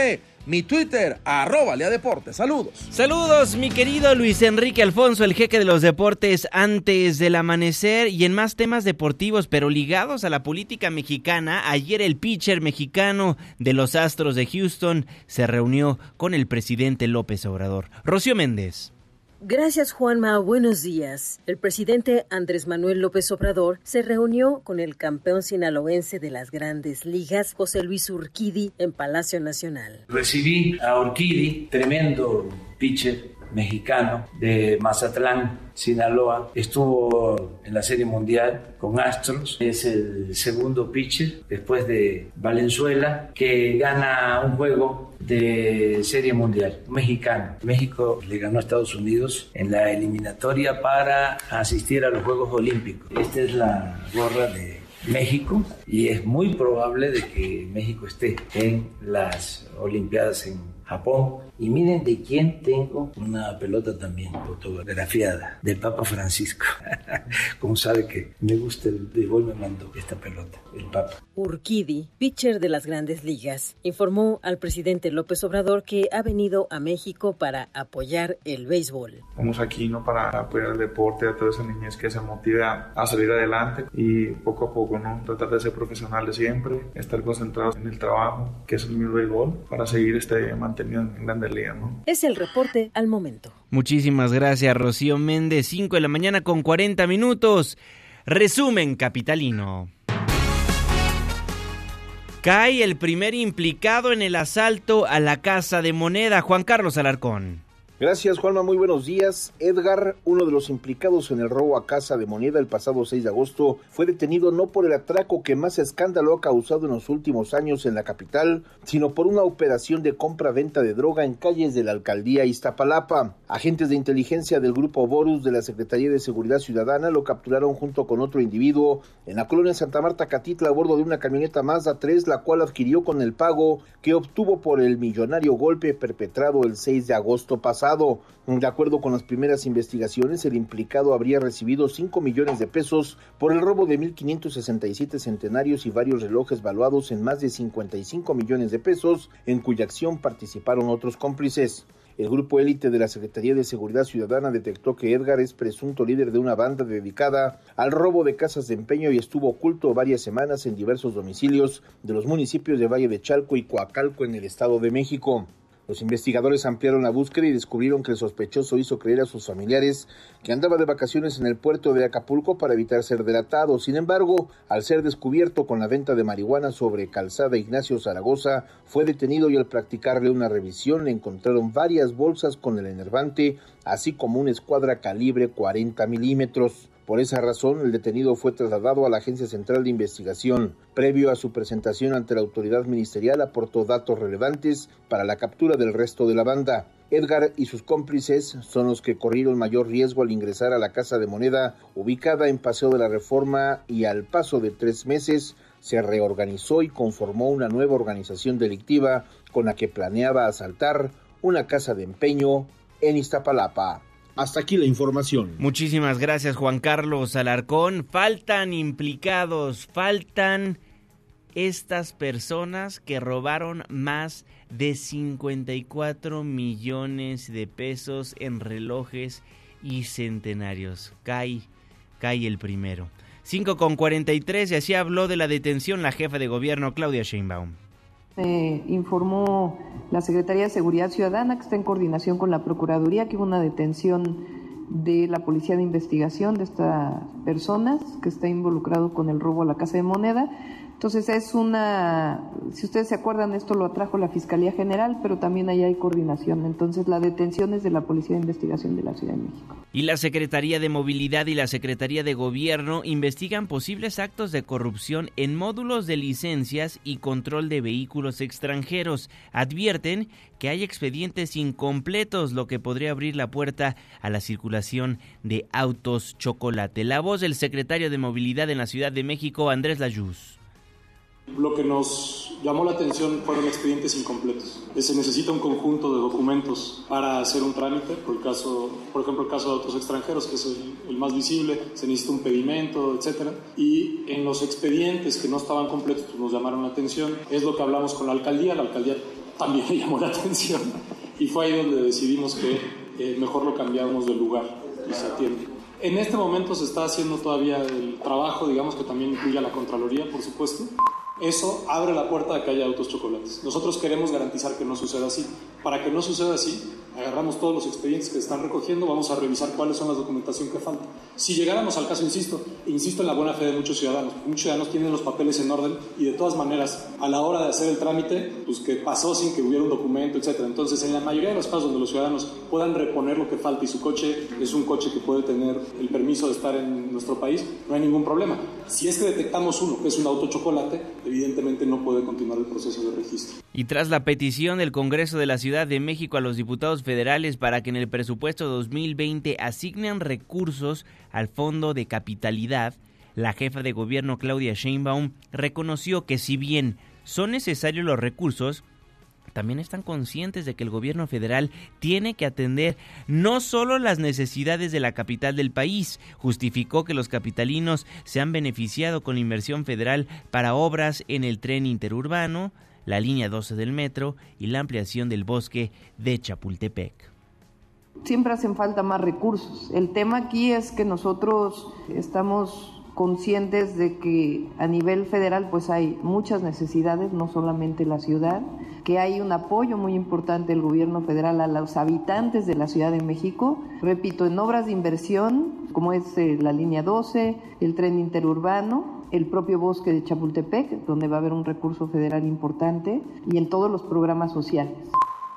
Mi Twitter, arroba Lea Deportes. Saludos. Saludos, mi querido Luis Enrique Alfonso, el jeque de los deportes antes del amanecer y en más temas deportivos, pero ligados a la política mexicana. Ayer el pitcher mexicano de los Astros de Houston se reunió con el presidente López Obrador. Rocío Méndez. Gracias Juanma, buenos días. El presidente Andrés Manuel López Obrador se reunió con el campeón sinaloense de las grandes ligas, José Luis Urquidi, en Palacio Nacional. Recibí a Urquidi, tremendo pitcher mexicano de Mazatlán, Sinaloa. Estuvo en la Serie Mundial con Astros. Es el segundo pitcher después de Valenzuela que gana un juego de Serie Mundial mexicano. México le ganó a Estados Unidos en la eliminatoria para asistir a los Juegos Olímpicos. Esta es la gorra de México y es muy probable de que México esté en las Olimpiadas en Japón. Y miren de quién tengo una pelota también fotografiada, del Papa Francisco. [LAUGHS] Como sabe que me gusta el béisbol, me mandó esta pelota, el Papa. Urquidi, pitcher de las grandes ligas, informó al presidente López Obrador que ha venido a México para apoyar el béisbol. Estamos aquí ¿no? para apoyar el deporte, a toda esa niñez que se motiva a salir adelante y poco a poco ¿no? tratar de ser profesionales siempre, estar concentrados en el trabajo, que es el mismo béisbol, para seguir este, mantenido en grandes Es el reporte al momento. Muchísimas gracias, Rocío Méndez. 5 de la mañana con 40 minutos. Resumen capitalino. Cae el primer implicado en el asalto a la Casa de Moneda, Juan Carlos Alarcón. Gracias, Juanma. Muy buenos días. Edgar, uno de los implicados en el robo a Casa de Moneda el pasado 6 de agosto, fue detenido no por el atraco que más escándalo ha causado en los últimos años en la capital, sino por una operación de compra-venta de droga en calles de la alcaldía Iztapalapa. Agentes de inteligencia del grupo Borus de la Secretaría de Seguridad Ciudadana lo capturaron junto con otro individuo en la colonia Santa Marta Catitla a bordo de una camioneta Mazda 3, la cual adquirió con el pago que obtuvo por el millonario golpe perpetrado el 6 de agosto pasado. De acuerdo con las primeras investigaciones, el implicado habría recibido 5 millones de pesos por el robo de 1.567 centenarios y varios relojes valuados en más de 55 millones de pesos, en cuya acción participaron otros cómplices. El grupo élite de la Secretaría de Seguridad Ciudadana detectó que Edgar es presunto líder de una banda dedicada al robo de casas de empeño y estuvo oculto varias semanas en diversos domicilios de los municipios de Valle de Chalco y Coacalco en el Estado de México. Los investigadores ampliaron la búsqueda y descubrieron que el sospechoso hizo creer a sus familiares que andaba de vacaciones en el puerto de Acapulco para evitar ser delatado. Sin embargo, al ser descubierto con la venta de marihuana sobre Calzada Ignacio Zaragoza, fue detenido y al practicarle una revisión le encontraron varias bolsas con el enervante, así como una escuadra calibre 40 milímetros. Por esa razón, el detenido fue trasladado a la Agencia Central de Investigación. Previo a su presentación ante la autoridad ministerial, aportó datos relevantes para la captura del resto de la banda. Edgar y sus cómplices son los que corrieron mayor riesgo al ingresar a la Casa de Moneda, ubicada en Paseo de la Reforma, y al paso de tres meses se reorganizó y conformó una nueva organización delictiva con la que planeaba asaltar una casa de empeño en Iztapalapa. Hasta aquí la información. Muchísimas gracias Juan Carlos Alarcón. Faltan implicados, faltan estas personas que robaron más de 54 millones de pesos en relojes y centenarios. Cae, cae el primero. 5 con 43 y así habló de la detención la jefa de gobierno Claudia Sheinbaum. Eh, informó la Secretaría de Seguridad Ciudadana que está en coordinación con la Procuraduría que hubo una detención de la Policía de Investigación de estas personas que está involucrado con el robo a la Casa de Moneda. Entonces es una, si ustedes se acuerdan, esto lo atrajo la Fiscalía General, pero también ahí hay coordinación. Entonces la detención es de la Policía de Investigación de la Ciudad de México. Y la Secretaría de Movilidad y la Secretaría de Gobierno investigan posibles actos de corrupción en módulos de licencias y control de vehículos extranjeros. Advierten que hay expedientes incompletos, lo que podría abrir la puerta a la circulación de autos chocolate. La voz del secretario de Movilidad en la Ciudad de México, Andrés Layuz. Lo que nos llamó la atención fueron expedientes incompletos. Se necesita un conjunto de documentos para hacer un trámite, por, el caso, por ejemplo el caso de otros extranjeros, que es el, el más visible, se necesita un pedimento, etc. Y en los expedientes que no estaban completos pues nos llamaron la atención. Es lo que hablamos con la alcaldía, la alcaldía también [LAUGHS] le llamó la atención. Y fue ahí donde decidimos que eh, mejor lo cambiamos de lugar y se atiende. En este momento se está haciendo todavía el trabajo, digamos que también incluye a la Contraloría, por supuesto. Eso abre la puerta a que haya autos chocolates. Nosotros queremos garantizar que no suceda así. Para que no suceda así, agarramos todos los expedientes que están recogiendo, vamos a revisar cuáles son las documentación que falta. Si llegáramos al caso, insisto, insisto en la buena fe de muchos ciudadanos, muchos ciudadanos tienen los papeles en orden y de todas maneras, a la hora de hacer el trámite, pues que pasó sin que hubiera un documento, etc. Entonces, en la mayoría de los casos donde los ciudadanos puedan reponer lo que falta y su coche es un coche que puede tener el permiso de estar en nuestro país, no hay ningún problema. Si es que detectamos uno que es un auto chocolate, evidentemente no puede continuar el proceso de registro. Y tras la petición del Congreso de la Ciudad de México a los diputados federales para que en el presupuesto 2020 asignen recursos al Fondo de Capitalidad, la jefa de gobierno Claudia Sheinbaum reconoció que si bien son necesarios los recursos, también están conscientes de que el gobierno federal tiene que atender no solo las necesidades de la capital del país, justificó que los capitalinos se han beneficiado con inversión federal para obras en el tren interurbano, la línea 12 del metro y la ampliación del bosque de Chapultepec. Siempre hacen falta más recursos. El tema aquí es que nosotros estamos conscientes de que a nivel federal pues hay muchas necesidades, no solamente la ciudad, que hay un apoyo muy importante del gobierno federal a los habitantes de la Ciudad de México, repito, en obras de inversión como es eh, la línea 12, el tren interurbano, el propio bosque de Chapultepec, donde va a haber un recurso federal importante, y en todos los programas sociales.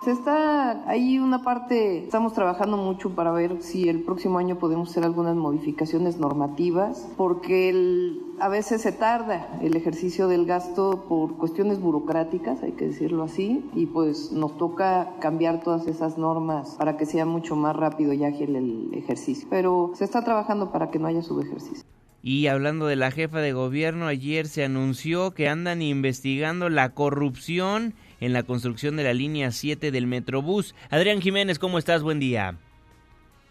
Está ahí una parte, estamos trabajando mucho para ver si el próximo año podemos hacer algunas modificaciones normativas, porque a veces se tarda el ejercicio del gasto por cuestiones burocráticas, hay que decirlo así, y pues nos toca cambiar todas esas normas para que sea mucho más rápido y ágil el ejercicio. Pero se está trabajando para que no haya subejercicio. Y hablando de la jefa de gobierno, ayer se anunció que andan investigando la corrupción en la construcción de la línea 7 del Metrobús. Adrián Jiménez, ¿cómo estás? Buen día.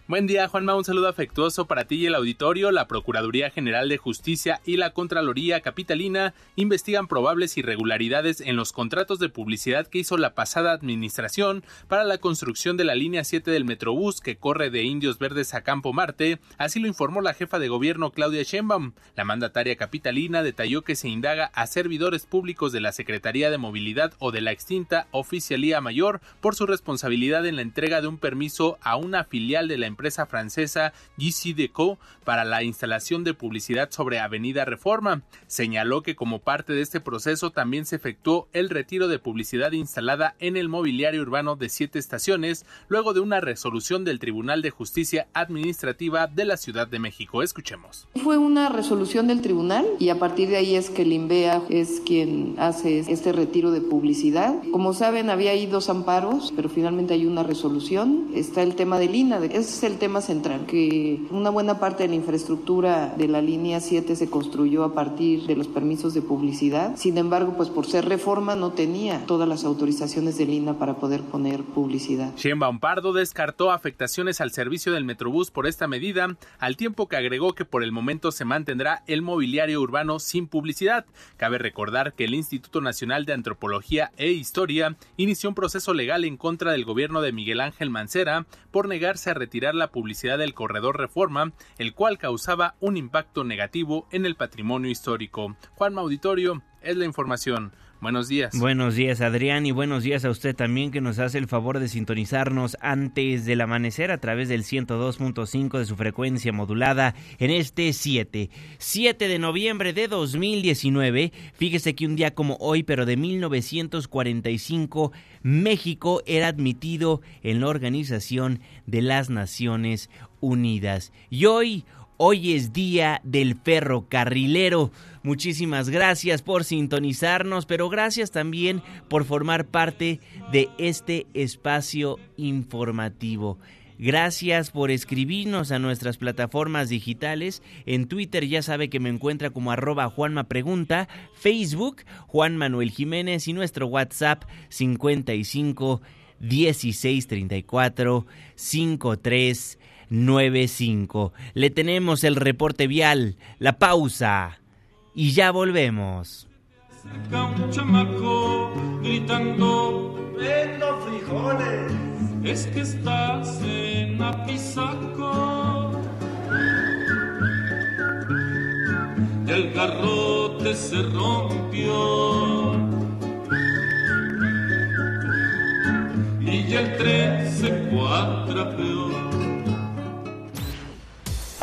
Buen día, Juanma. Un saludo afectuoso para ti y el auditorio. La Procuraduría General de Justicia y la Contraloría Capitalina investigan probables irregularidades en los contratos de publicidad que hizo la pasada administración para la construcción de la línea 7 del Metrobús que corre de Indios Verdes a Campo Marte. Así lo informó la jefa de gobierno Claudia Sheinbaum. La mandataria capitalina detalló que se indaga a servidores públicos de la Secretaría de Movilidad o de la extinta Oficialía Mayor por su responsabilidad en la entrega de un permiso a una filial de la empresa francesa GC Deco para la instalación de publicidad sobre Avenida Reforma. Señaló que como parte de este proceso también se efectuó el retiro de publicidad instalada en el mobiliario urbano de siete estaciones, luego de una resolución del Tribunal de Justicia Administrativa de la Ciudad de México. Escuchemos. Fue una resolución del tribunal y a partir de ahí es que el INVEA es quien hace este retiro de publicidad. Como saben, había ahí dos amparos, pero finalmente hay una resolución. Está el tema del INA, es el tema central, que una buena parte de la infraestructura de la línea 7 se construyó a partir de los permisos de publicidad. Sin embargo, pues por ser reforma no tenía todas las autorizaciones del INA para poder poner publicidad. Sheinbaum Pardo descartó afectaciones al servicio del Metrobús por esta medida, al tiempo que agregó que por el momento se mantendrá el mobiliario urbano sin publicidad. Cabe recordar que el Instituto Nacional de Antropología e Historia inició un proceso legal en contra del gobierno de Miguel Ángel Mancera por negarse a retirar la publicidad del corredor Reforma, el cual causaba un impacto negativo en el patrimonio histórico. Juan Auditorio es la información. Buenos días. Buenos días, Adrián, y buenos días a usted también que nos hace el favor de sintonizarnos antes del amanecer a través del 102.5 de su frecuencia modulada en este 7. 7 de noviembre de 2019. Fíjese que un día como hoy, pero de 1945, México era admitido en la Organización de las Naciones Unidas. Y hoy, hoy es día del ferrocarrilero. Muchísimas gracias por sintonizarnos, pero gracias también por formar parte de este espacio informativo. Gracias por escribirnos a nuestras plataformas digitales. En Twitter ya sabe que me encuentra como arroba Juanma Pregunta, Facebook Juan Manuel Jiménez y nuestro WhatsApp 55 16 34 53 95. Le tenemos el reporte vial, la pausa y ya volvemos. un chamaco gritando Vendo frijoles Es que estás en Apizaco El garrote se rompió Y el tren se cuatrapeó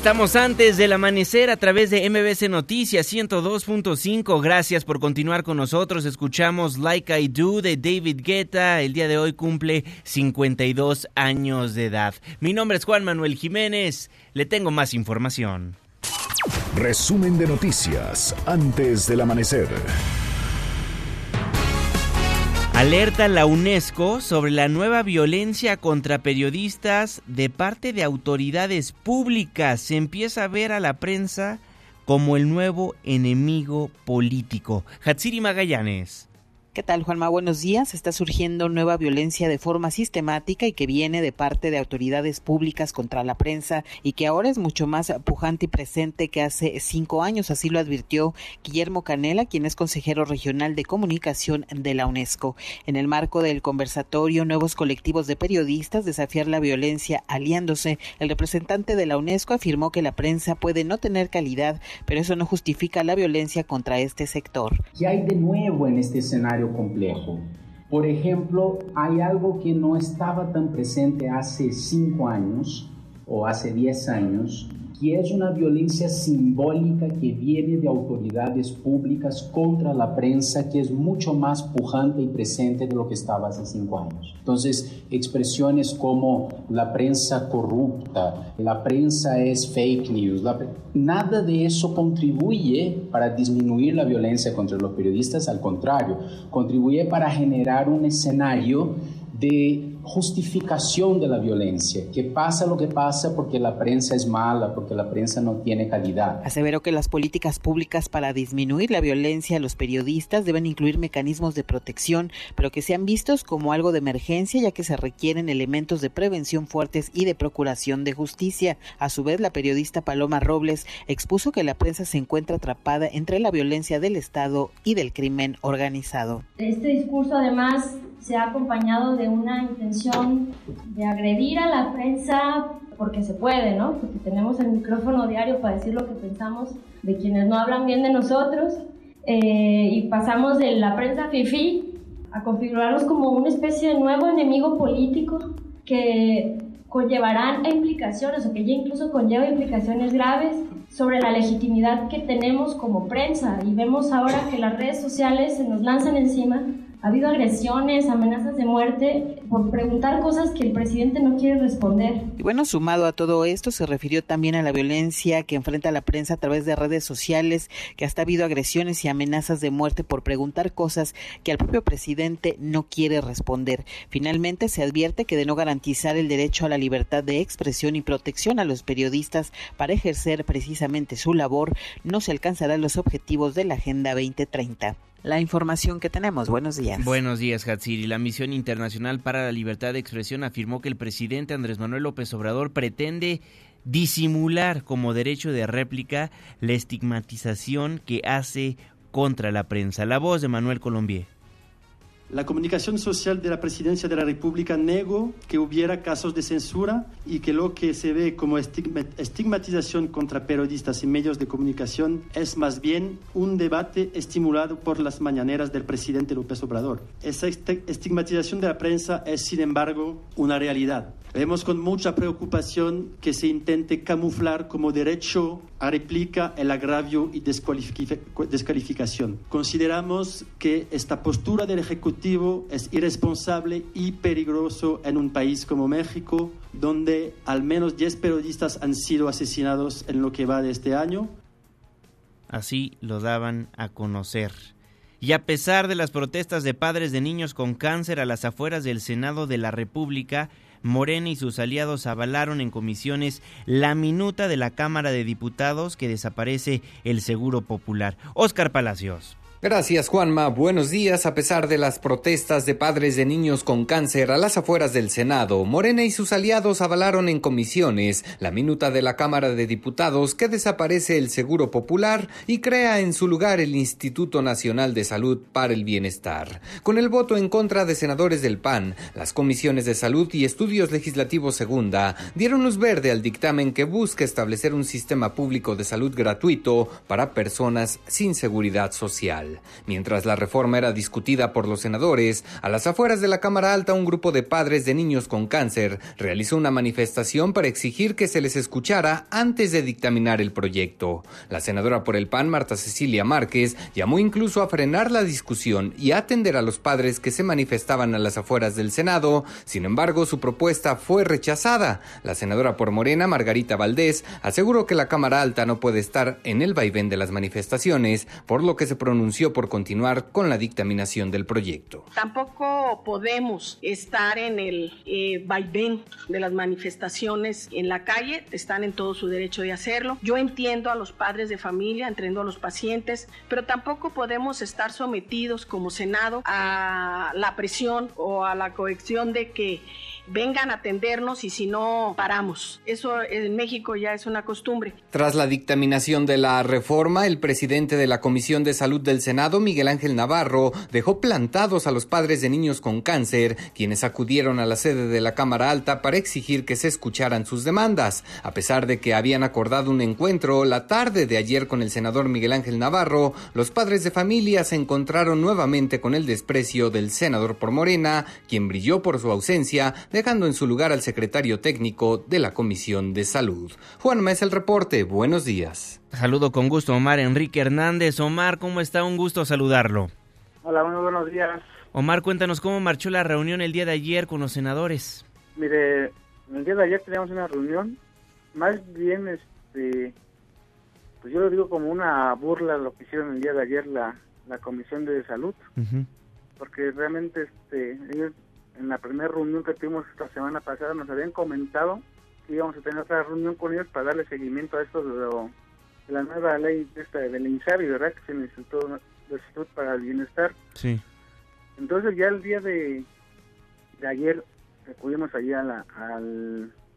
Estamos antes del amanecer a través de MBC Noticias 102.5. Gracias por continuar con nosotros. Escuchamos Like I Do de David Guetta. El día de hoy cumple 52 años de edad. Mi nombre es Juan Manuel Jiménez. Le tengo más información. Resumen de noticias antes del amanecer. Alerta la UNESCO sobre la nueva violencia contra periodistas de parte de autoridades públicas. Se empieza a ver a la prensa como el nuevo enemigo político. Hatsiri Magallanes. ¿Qué tal, Juanma? Buenos días. Está surgiendo nueva violencia de forma sistemática y que viene de parte de autoridades públicas contra la prensa y que ahora es mucho más pujante y presente que hace cinco años. Así lo advirtió Guillermo Canela, quien es consejero regional de comunicación de la UNESCO. En el marco del conversatorio Nuevos colectivos de periodistas desafiar la violencia aliándose, el representante de la UNESCO afirmó que la prensa puede no tener calidad, pero eso no justifica la violencia contra este sector. ¿Qué hay de nuevo en este escenario? Complejo. Por ejemplo, hay algo que no estaba tan presente hace cinco años o hace diez años, que es una violencia simbólica que viene de autoridades públicas contra la prensa, que es mucho más pujante y presente de lo que estaba hace cinco años. Entonces, expresiones como la prensa corrupta, la prensa es fake news, nada de eso contribuye para disminuir la violencia contra los periodistas, al contrario, contribuye para generar un escenario de justificación de la violencia, que pasa lo que pasa porque la prensa es mala, porque la prensa no tiene calidad. Aseveró que las políticas públicas para disminuir la violencia a los periodistas deben incluir mecanismos de protección, pero que sean vistos como algo de emergencia ya que se requieren elementos de prevención fuertes y de procuración de justicia. A su vez, la periodista Paloma Robles expuso que la prensa se encuentra atrapada entre la violencia del Estado y del crimen organizado. Este discurso además se ha acompañado de una intención de agredir a la prensa porque se puede, ¿no? Porque tenemos el micrófono diario para decir lo que pensamos de quienes no hablan bien de nosotros eh, y pasamos de la prensa fifi a configurarnos como una especie de nuevo enemigo político que conllevarán a implicaciones o que ya incluso conlleva implicaciones graves sobre la legitimidad que tenemos como prensa y vemos ahora que las redes sociales se nos lanzan encima ha habido agresiones, amenazas de muerte por preguntar cosas que el presidente no quiere responder. Y bueno, sumado a todo esto, se refirió también a la violencia que enfrenta la prensa a través de redes sociales, que hasta ha habido agresiones y amenazas de muerte por preguntar cosas que el propio presidente no quiere responder. Finalmente, se advierte que de no garantizar el derecho a la libertad de expresión y protección a los periodistas para ejercer precisamente su labor, no se alcanzarán los objetivos de la Agenda 2030 la información que tenemos. Buenos días. Buenos días, Hatsiri. La Misión Internacional para la Libertad de Expresión afirmó que el presidente Andrés Manuel López Obrador pretende disimular como derecho de réplica la estigmatización que hace contra la prensa. La voz de Manuel Colombier. La comunicación social de la Presidencia de la República negó que hubiera casos de censura y que lo que se ve como estigmatización contra periodistas y medios de comunicación es más bien un debate estimulado por las mañaneras del presidente López Obrador. Esa estigmatización de la prensa es, sin embargo, una realidad. Vemos con mucha preocupación que se intente camuflar como derecho a réplica el agravio y descalificación. Consideramos que esta postura del Ejecutivo es irresponsable y peligroso en un país como México, donde al menos 10 periodistas han sido asesinados en lo que va de este año. Así lo daban a conocer. Y a pesar de las protestas de padres de niños con cáncer a las afueras del Senado de la República, Morena y sus aliados avalaron en comisiones la minuta de la Cámara de Diputados que desaparece el Seguro Popular. Óscar Palacios. Gracias Juanma, buenos días. A pesar de las protestas de padres de niños con cáncer a las afueras del Senado, Morena y sus aliados avalaron en comisiones la minuta de la Cámara de Diputados que desaparece el Seguro Popular y crea en su lugar el Instituto Nacional de Salud para el Bienestar. Con el voto en contra de senadores del PAN, las comisiones de Salud y Estudios Legislativos Segunda dieron luz verde al dictamen que busca establecer un sistema público de salud gratuito para personas sin seguridad social. Mientras la reforma era discutida por los senadores, a las afueras de la Cámara Alta un grupo de padres de niños con cáncer realizó una manifestación para exigir que se les escuchara antes de dictaminar el proyecto. La senadora por el PAN, Marta Cecilia Márquez, llamó incluso a frenar la discusión y atender a los padres que se manifestaban a las afueras del Senado. Sin embargo, su propuesta fue rechazada. La senadora por Morena, Margarita Valdés, aseguró que la Cámara Alta no puede estar en el vaivén de las manifestaciones, por lo que se pronunció por continuar con la dictaminación del proyecto. Tampoco podemos estar en el eh, vaivén de las manifestaciones en la calle, están en todo su derecho de hacerlo. Yo entiendo a los padres de familia, entiendo a los pacientes, pero tampoco podemos estar sometidos como Senado a la presión o a la coacción de que vengan a atendernos y si no, paramos. Eso en México ya es una costumbre. Tras la dictaminación de la reforma, el presidente de la Comisión de Salud del Senado, Miguel Ángel Navarro, dejó plantados a los padres de niños con cáncer, quienes acudieron a la sede de la Cámara Alta para exigir que se escucharan sus demandas. A pesar de que habían acordado un encuentro la tarde de ayer con el senador Miguel Ángel Navarro, los padres de familia se encontraron nuevamente con el desprecio del senador por Morena, quien brilló por su ausencia dejando en su lugar al secretario técnico de la Comisión de Salud. Juan es el reporte. Buenos días. Saludo con gusto Omar Enrique Hernández. Omar, ¿cómo está? Un gusto saludarlo. Hola, muy buenos días. Omar, cuéntanos cómo marchó la reunión el día de ayer con los senadores. Mire, el día de ayer teníamos una reunión, más bien, este, pues yo lo digo como una burla lo que hicieron el día de ayer la, la Comisión de Salud, porque realmente este, ellos en la primera reunión que tuvimos esta semana pasada nos habían comentado que íbamos a tener otra reunión con ellos para darle seguimiento a esto de, la nueva ley esta del INSABI, ¿verdad? Que se necesitó de Salud para el Bienestar. Sí. Entonces ya el día de, de ayer acudimos allí a la,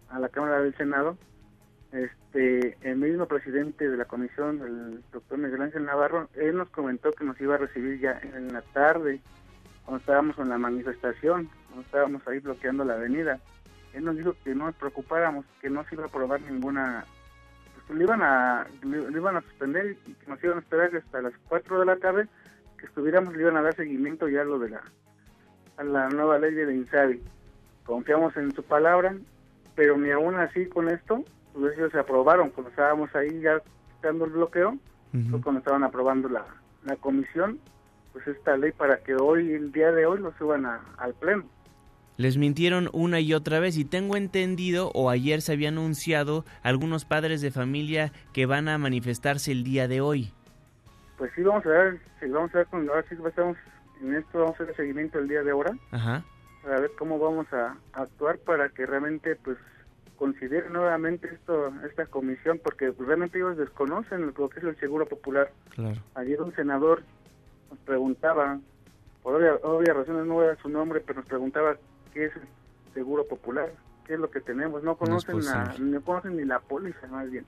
a la Cámara del Senado, este, el mismo presidente de la comisión, el doctor Miguel Ángel Navarro, él nos comentó que nos iba a recibir ya en la tarde, cuando estábamos en la manifestación, cuando estábamos ahí bloqueando la avenida. Él nos dijo que no nos preocupáramos, que no se iba a aprobar ninguna, pues que lo iban a, lo iban a suspender y que nos iban a esperar hasta las 4 de la tarde, que estuviéramos, le iban a dar seguimiento ya a lo de la, a la nueva ley de INSABI. Confiamos en su palabra, pero ni aún así con esto, pues ellos se aprobaron, cuando estábamos ahí ya quitando el bloqueo, fue cuando estaban aprobando la, la comisión pues esta ley para que hoy, el día de hoy, lo suban al pleno. Les mintieron una y otra vez y tengo entendido o ayer se había anunciado algunos padres de familia que van a manifestarse el día de hoy. Pues sí, vamos a ver, sí, vamos a ver, cuando ahora sí estamos en esto, vamos a hacer el seguimiento el día de ahora. Ajá. Para ver cómo vamos a, actuar para que realmente pues considere nuevamente esto esta comisión porque realmente ellos desconocen lo que es el seguro popular. Claro. Ayer un senador nos preguntaba, por obvias razones no voy a dar su nombre, pero nos preguntaba qué es el seguro popular, qué es lo que tenemos. No conocen, no, conocen ni la póliza, más bien.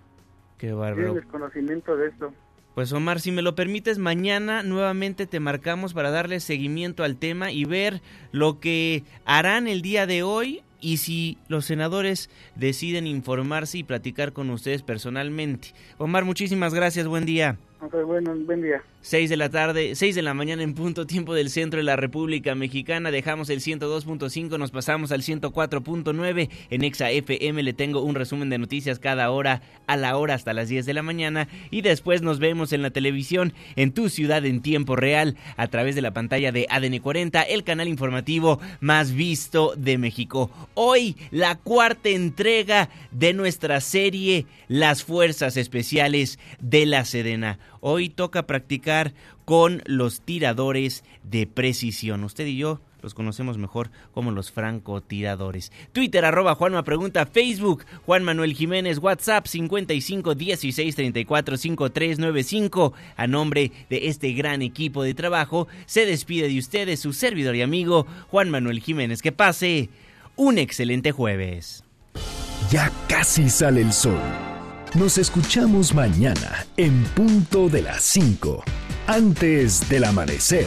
Qué bárbaro. Desconocimiento de esto. Pues Omar, si me lo permites, mañana nuevamente te marcamos para darle seguimiento al tema y ver lo que harán el día de hoy y si los senadores deciden informarse y platicar con ustedes personalmente. Omar, muchísimas gracias, buen día. Ok, bueno, buen día. 6 de la tarde, 6 de la mañana en punto tiempo del centro de la República Mexicana. Dejamos el 102.5, nos pasamos al 104.9. En Exa FM le tengo un resumen de noticias cada hora a la hora hasta las 10 de la mañana. Y después nos vemos en la televisión en tu ciudad en tiempo real a través de la pantalla de ADN 40, el canal informativo más visto de México. Hoy la cuarta entrega de nuestra serie Las Fuerzas Especiales de la Sedena. Hoy toca practicar con los tiradores de precisión. Usted y yo los conocemos mejor como los francotiradores. Twitter arroba Juanma Pregunta, Facebook Juan Manuel Jiménez, WhatsApp 55 16 34 5395. A nombre de este gran equipo de trabajo, se despide de ustedes su servidor y amigo Juan Manuel Jiménez. Que pase un excelente jueves. Ya casi sale el sol. Nos escuchamos mañana en punto de las 5, antes del amanecer.